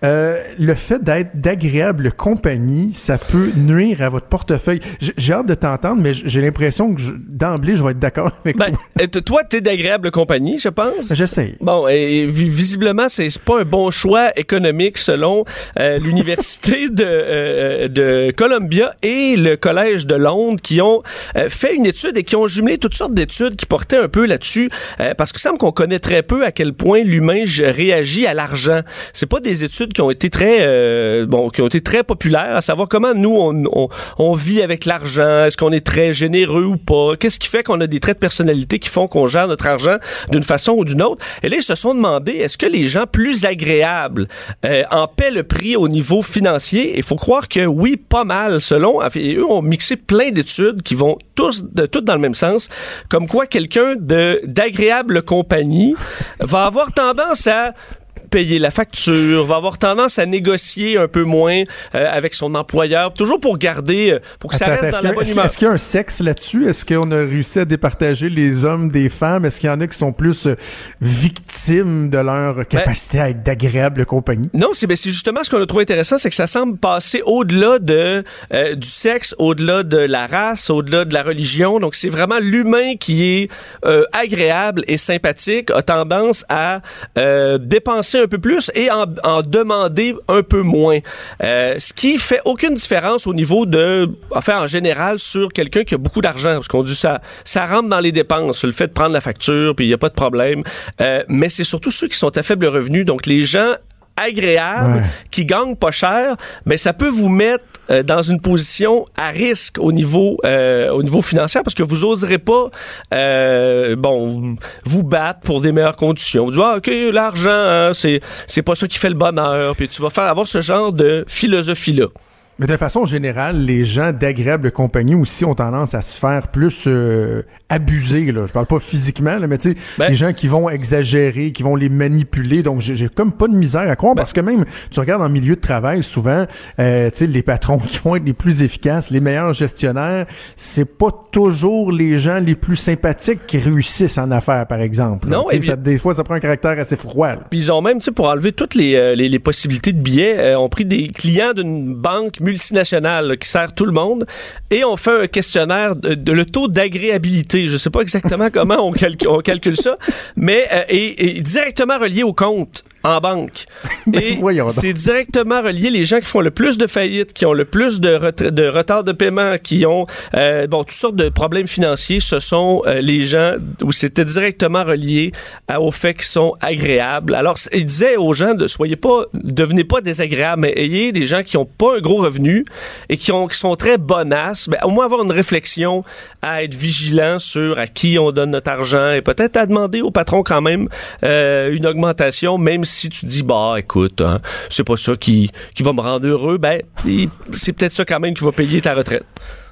euh, le fait d'être d'agréable compagnie, ça peut nuire à votre portefeuille. J'ai hâte de t'entendre, mais j'ai l'impression que d'emblée, je vais être d'accord (laughs) avec ben, toi. Toi, t'es d'agréable compagnie, je pense? J'essaie. Bon, et visiblement, c'est pas un bon choix économique selon euh, l'université (laughs) de, euh, de Columbia et le collège de Londres qui ont fait une étude et qui ont jumelé toutes sortes d'études qui portaient un peu là-dessus, parce que semble qu'on connaît très peu à quel point l'humain réagit à l'argent. C'est pas des études qui ont été très euh, bon, qui ont été très populaires, à savoir comment nous on, on, vit avec l'argent, est-ce qu'on est très généreux ou pas, qu'est-ce qui fait qu'on a des traits de personnalité qui font qu'on gère notre argent d'une façon ou d'une autre. Et là ils se sont demandé est-ce que les gens plus agréables euh, en paient le prix au niveau financier? Il faut croire que oui, pas mal selon. Et eux ont mixé plein d'études qui vont tous de toutes dans le même sens, comme quoi quelqu'un de d'agréable compagnie va avoir tendance à payer la facture, va avoir tendance à négocier un peu moins euh, avec son employeur, toujours pour garder, euh, pour que ça reste dans la bonne humeur. Est-ce qu'il y a un sexe là-dessus? Est-ce qu'on a réussi à départager les hommes des femmes? Est-ce qu'il y en a qui sont plus euh, victimes de leur ben, capacité à être d'agréable compagnie? Non, c'est ben, justement ce qu'on a trouvé intéressant, c'est que ça semble passer au-delà de du sexe, au-delà de la race, au-delà de la religion. Donc c'est vraiment l'humain qui est agréable et sympathique, a tendance à dépenser un peu plus et en, demander un peu moins. Euh, ce qui fait aucune différence au niveau de, enfin en général, sur quelqu'un qui a beaucoup d'argent, parce qu'on dit ça, ça rentre dans les dépenses, le fait de prendre la facture, puis il n'y a pas de problème. Euh, mais c'est surtout ceux qui sont à faible revenu. Donc les gens agréable, qui gagne pas cher, mais ça peut vous mettre euh, dans une position à risque au niveau euh, au niveau financier parce que vous oserez pas euh, bon vous battre pour des meilleures conditions. Vous dites ah, OK, l'argent hein, c'est c'est pas ça qui fait le bonheur, puis tu vas faire avoir ce genre de philosophie là. Mais de façon générale, les gens d'agréable compagnie aussi ont tendance à se faire plus euh, abuser. Là. Je parle pas physiquement, là, mais tu sais, ben les gens qui vont exagérer, qui vont les manipuler. Donc, j'ai comme pas de misère à croire ben parce que même, tu regardes en milieu de travail, souvent, euh, tu sais, les patrons (laughs) qui vont être les plus efficaces, les meilleurs gestionnaires, c'est pas toujours les gens les plus sympathiques qui réussissent en affaires, par exemple. Non, et ça, des fois, ça prend un caractère assez froid. Puis ils ont même, tu sais, pour enlever toutes les, euh, les, les, possibilités de billets, euh, ont pris des clients d'une banque multinationale qui sert tout le monde et on fait un questionnaire de, le taux d'agréabilité. Je sais pas exactement (laughs) comment on, calcule ça, mais euh, et, directement relié au compte en banque. (laughs) Ben, et c'est directement relié les gens qui font le plus de faillites, qui ont le plus de, de retard de paiement, qui ont euh, bon toutes sortes de problèmes financiers. Ce sont euh, les gens où c'était directement relié au fait qu'ils sont agréables. Alors il disait aux gens de soyez pas, devenez pas désagréables, mais ayez des gens qui ont pas un gros revenu et qui ont qui sont très bonasses. Ben, au moins avoir une réflexion à être vigilant sur à qui on donne notre argent et peut-être à demander au patron quand même euh, une augmentation, même si si tu dis, bah, écoute, hein, c'est pas ça qui, qui va me rendre heureux, ben, c'est peut-être ça quand même qui va payer ta retraite.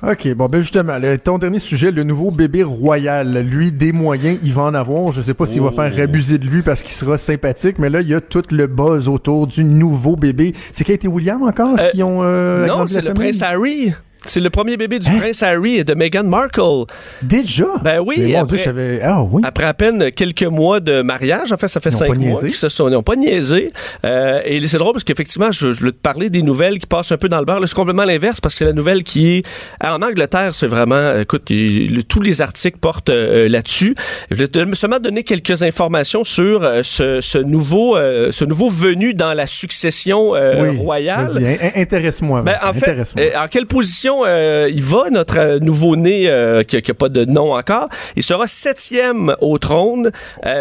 OK, bon, ben justement, ton dernier sujet, le nouveau bébé royal. Lui, des moyens, il va en avoir. Je sais pas s'il va faire oh. abuser de lui parce qu'il sera sympathique, mais là, il y a tout le buzz autour du nouveau bébé. C'est Kate et William encore euh, qui ont... Euh, non, c'est le prince Harry. C'est le premier bébé du hein? prince Harry et de Meghan Markle. Déjà? Ben oui. après, ah, oui. après à peine quelques mois de mariage, en fait, ça fait cinq mois qu'ils se sont, ils n'ont pas niaisé. Euh, et c'est drôle parce qu'effectivement, je, je voulais te parler des nouvelles qui passent un peu dans le beurre. C'est complètement l'inverse parce que c'est la nouvelle qui est... En Angleterre, c'est vraiment... Écoute, tous les articles portent euh, là-dessus. Je vais te, seulement donner quelques informations sur euh, ce, ce, nouveau, ce nouveau venu dans la succession royale. Intéresse-moi. Ben, en fait, en quelle position il va, notre nouveau-né qui n'a pas de nom encore. Il sera septième au trône.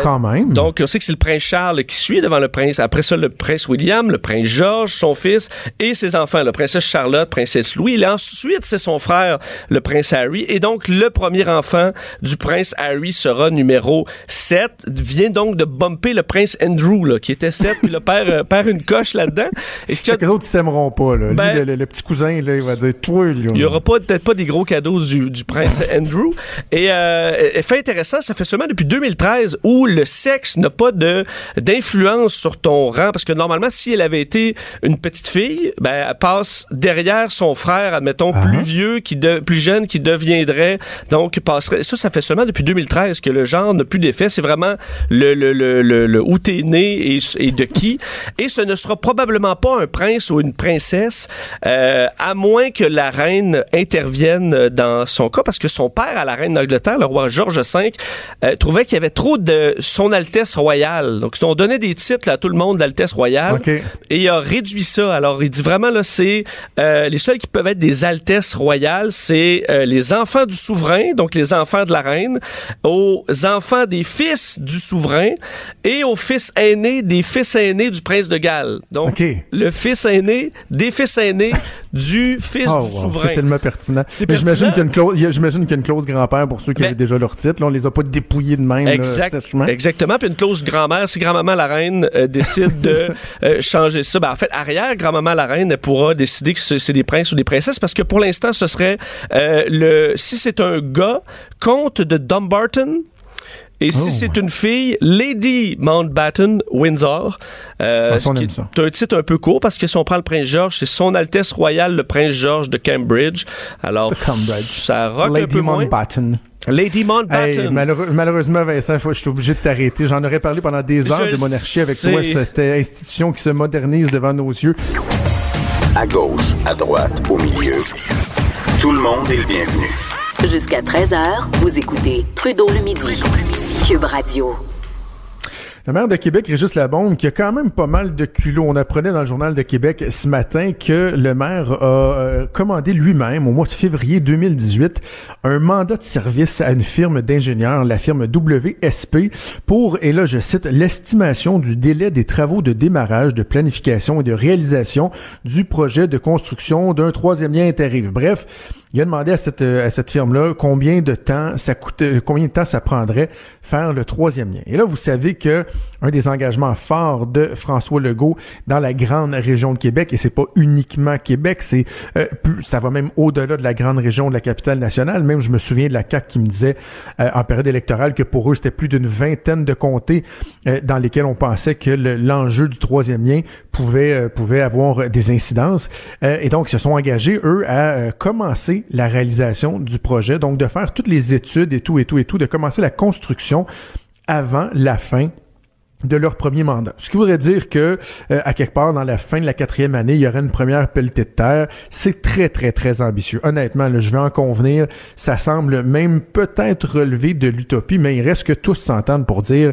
Quand même. Donc, on sait que c'est le prince Charles qui suit devant le prince. Après ça, le prince William, le prince George, son fils, et ses enfants, la princesse Charlotte, princesse Louis. Et ensuite, c'est son frère, le prince Harry. Et donc, le premier enfant du prince Harry sera numéro 7. Vient donc de bumper le prince Andrew, là, qui était 7, puis le père euh, perd une coche là-dedans. Et ce que les autres, ils s'aimeront pas. Là. Ben, le, petit cousin, là, il va dire toi, Il y aura peut-être pas des gros cadeaux du, du prince Andrew. Et euh, fait intéressant, ça fait seulement depuis 2013 où le sexe n'a pas de d'influence sur ton rang, parce que normalement, si elle avait été une petite fille, ben, elle passe derrière son frère, admettons, uh-huh. plus vieux, qui de, plus jeune, qui deviendrait, donc passerait. Ça, ça fait seulement depuis 2013 que le genre n'a plus d'effet. C'est vraiment le, le, le, le, où t'es né et, et, de qui. Et ce ne sera probablement pas un prince ou une princesse, euh, à moins que la reine intervienne dans son cas, parce que son père à la reine d'Angleterre, le roi George V, euh, trouvait qu'il y avait trop de son Altesse royale. Donc, ils ont donné des titres à tout le monde d'Altesse royale. Et il a réduit ça. Alors, il dit vraiment, là, c'est euh, les seuls qui peuvent être des Altesses royales, c'est euh, les enfants du souverain, donc les enfants de la reine, aux enfants des fils du souverain et aux fils aînés des fils aînés du prince de Galles. Donc, le fils aîné des fils aînés du fils oh, du souverain. C'est tellement pertinent. J'imagine qu'il y a une clause, j'imagine qu'il y a une clause grand-père pour ceux qui avaient déjà leur titre. Là, on les a pas dépouillés de même. Exact, exactement. Puis une clause grand-mère, si grand-maman la reine euh, décide de (laughs) euh, changer ça, ben, en fait, arrière grand-maman la reine pourra décider que c'est des princes ou des princesses parce que pour l'instant, ce serait euh, le si c'est un gars, comte de Dumbarton, et si oh. c'est une fille, Lady Mountbatten Windsor. Euh, c'est un titre un peu court parce que si on prend le prince George, c'est son Altesse royale le prince George de Cambridge. Alors, ça rock un peu Mountbatten. Lady Mountbatten. malheureusement, Vincent, je suis obligé de t'arrêter. J'en aurais parlé pendant des heures de monarchie avec toi, cette institution qui se modernise devant nos yeux. À gauche, à droite, au milieu. Tout le monde est le bienvenu. Jusqu'à 13h, vous écoutez Trudeau le midi. Cube Radio. Le maire de Québec, Régis Labombe, qui a quand même pas mal de culot. On apprenait dans le journal de Québec ce matin que le maire a euh, commandé lui-même, au mois de février 2018, un mandat de service à une firme d'ingénieurs, la firme WSP, pour, et là je cite, l'estimation du délai des travaux de démarrage, de planification et de réalisation du projet de construction d'un troisième lien interrive. Bref, il a demandé à cette, euh, à cette firme-là combien de temps ça coûte, euh, combien de temps ça prendrait faire le troisième lien. Et là, vous savez que un des engagements forts de François Legault dans la grande région de Québec, et c'est pas uniquement Québec, c'est euh, ça va même au-delà de la grande région de la capitale nationale. Même je me souviens de la CAC qui me disait en période électorale que pour eux c'était plus d'une vingtaine de comtés dans lesquels on pensait que l'enjeu du troisième lien pouvait pouvait avoir des incidences. et donc ils se sont engagés eux à commencer la réalisation du projet, donc de faire toutes les études et tout et tout et tout, de commencer la construction avant la fin de leur premier mandat. Ce qui voudrait dire que euh, à quelque part dans la fin de la quatrième année, il y aurait une première pelletée de terre. C'est très très très ambitieux. Honnêtement, je vais en convenir, ça semble même peut-être relever de l'utopie, mais il reste que tous s'entendent pour dire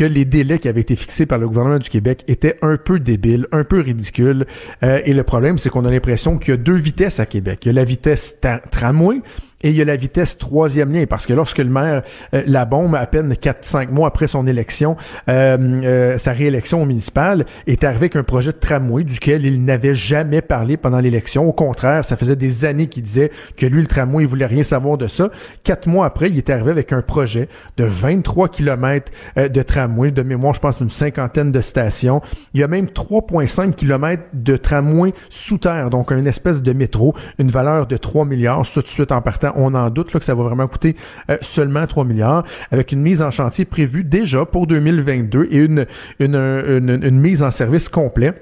que les délais qui avaient été fixés par le gouvernement du Québec étaient un peu débiles, un peu ridicules. Euh, et le problème, c'est qu'on a l'impression qu'il y a deux vitesses à Québec. Il y a la vitesse tramway, et il y a la vitesse troisième lien, parce que lorsque le maire euh, la bombe à peine 4-5 mois après son élection, euh, euh, sa réélection au municipal, est arrivé avec un projet de tramway duquel il n'avait jamais parlé pendant l'élection. Au contraire, ça faisait des années qu'il disait que lui, le tramway, il voulait rien savoir de ça. Quatre mois après, il est arrivé avec un projet de 23 km de tramway, de mémoire, je pense, d'une cinquantaine de stations. Il y a même 3,5 km de tramway sous terre, donc une espèce de métro, une valeur de 3 milliards, tout de suite en partant on en doute là, que ça va vraiment coûter euh, seulement 3 milliards, avec une mise en chantier prévue déjà pour 2022 et une, mise en service complet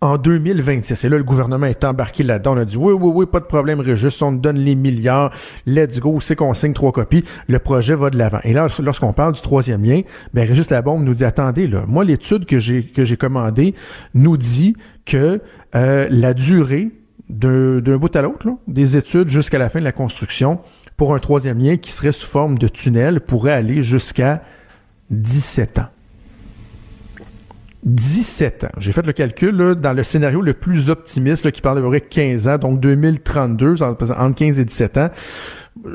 en 2026. Et là, le gouvernement est embarqué là-dedans. On a dit, oui, oui, oui, pas de problème, Régis, on donne les milliards, let's go, c'est qu'on signe trois copies, le projet va de l'avant. Et là, lorsqu'on parle du troisième lien, ben, Régis Labombe nous dit, attendez, moi, l'étude que j'ai, que j'ai commandée nous dit que euh, la durée d'un bout à l'autre, des études jusqu'à la fin de la construction pour un troisième lien qui serait sous forme de tunnel pourrait aller jusqu'à 17 ans. 17 ans. J'ai fait le calcul dans le scénario le plus optimiste qui parle de 15 ans, donc 2032, entre 15 et 17 ans.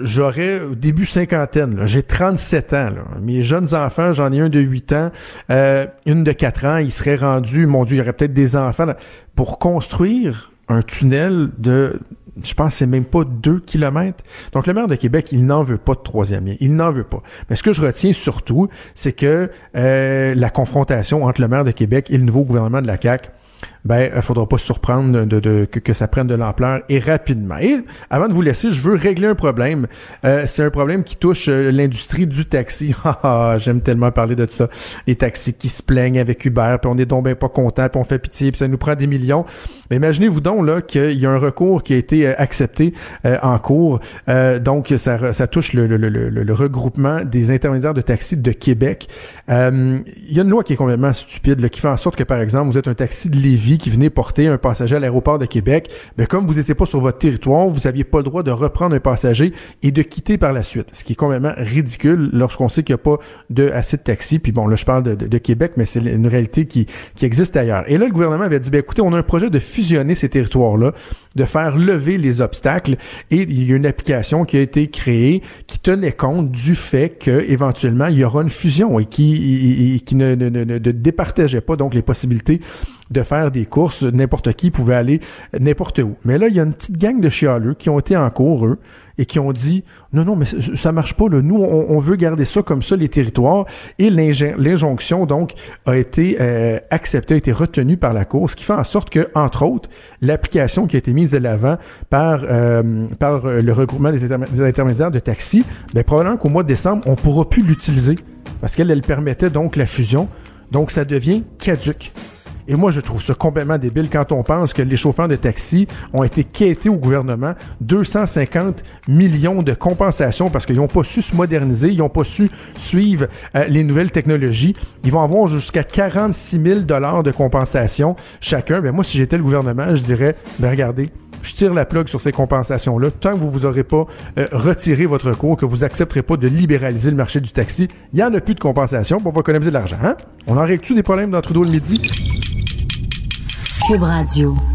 J'aurais début cinquantaine, j'ai 37 ans. Mes jeunes enfants, j'en ai un de 8 ans, euh, une de 4 ans, ils seraient rendus, mon Dieu, il y aurait peut-être des enfants. Pour construire un tunnel de je pense c'est même pas deux kilomètres. Donc le maire de Québec, il n'en veut pas de troisième lien. Il n'en veut pas. Mais ce que je retiens surtout, c'est que euh, la confrontation entre le maire de Québec et le nouveau gouvernement de la CAQ, ben, il faudra pas se surprendre de, de, que, que, ça prenne de l'ampleur et rapidement. Et avant de vous laisser, je veux régler un problème. Euh, c'est un problème qui touche euh, l'industrie du taxi. (laughs) Ah, ah, j'aime tellement parler de ça. Les taxis qui se plaignent avec Uber, puis on est donc ben pas content, puis on fait pitié, puis ça nous prend des millions. Mais imaginez-vous donc là qu'il y a un recours qui a été euh, accepté en cours. donc ça, ça touche le, le, le, le, regroupement des intermédiaires de taxi de Québec. Il y a une loi qui est complètement stupide, là, qui fait en sorte que par exemple vous êtes un taxi de Lévis qui venait porter un passager à l'aéroport de Québec, mais comme vous n'étiez pas sur votre territoire, vous n'aviez pas le droit de reprendre un passager et de quitter par la suite. Ce qui est complètement ridicule lorsqu'on sait qu'il n'y a pas de assez de taxis. Puis bon, là, je parle de, Québec, mais c'est une réalité qui, qui existe ailleurs. Et là, le gouvernement avait dit, ben, écoutez, on a un projet de fusionner ces territoires-là, de faire lever les obstacles. Et il y a une application qui a été créée qui tenait compte du fait que éventuellement il y aura une fusion et qui, qui ne, ne, ne, ne départageait pas donc les possibilités de faire des courses, n'importe qui pouvait aller n'importe où. Mais là, il y a une petite gang de chialeux qui ont été en cours, eux, et qui ont dit non, non, mais ça marche pas. Là. Nous, on, veut garder ça comme ça, les territoires. Et l'injonction, donc, a été euh, acceptée, a été retenue par la Cour, ce qui fait en sorte que, entre autres, l'application qui a été mise de l'avant par, euh, par le regroupement des, intermédiaires de taxi, bien, probablement qu'au mois de décembre, on pourra plus l'utiliser parce qu'elle elle permettait donc la fusion. Donc, ça devient caduque. Et moi, je trouve ça complètement débile quand on pense que les chauffeurs de taxi ont été quêtés au gouvernement 250 millions de compensations parce qu'ils n'ont pas su se moderniser, ils n'ont pas su suivre euh, les nouvelles technologies. Ils vont avoir jusqu'à 46 000 dollars de compensation chacun. Ben moi, si j'étais le gouvernement, je dirais, ben regardez, je tire la plug sur ces compensations-là. Tant que vous vous aurez pas euh, retiré votre cours, que vous accepterez pas de libéraliser le marché du taxi, il y en a plus de compensation, on va économiser de l'argent. Hein? On en règle-tu des problèmes dans Trudeau le midi? Cube Radio.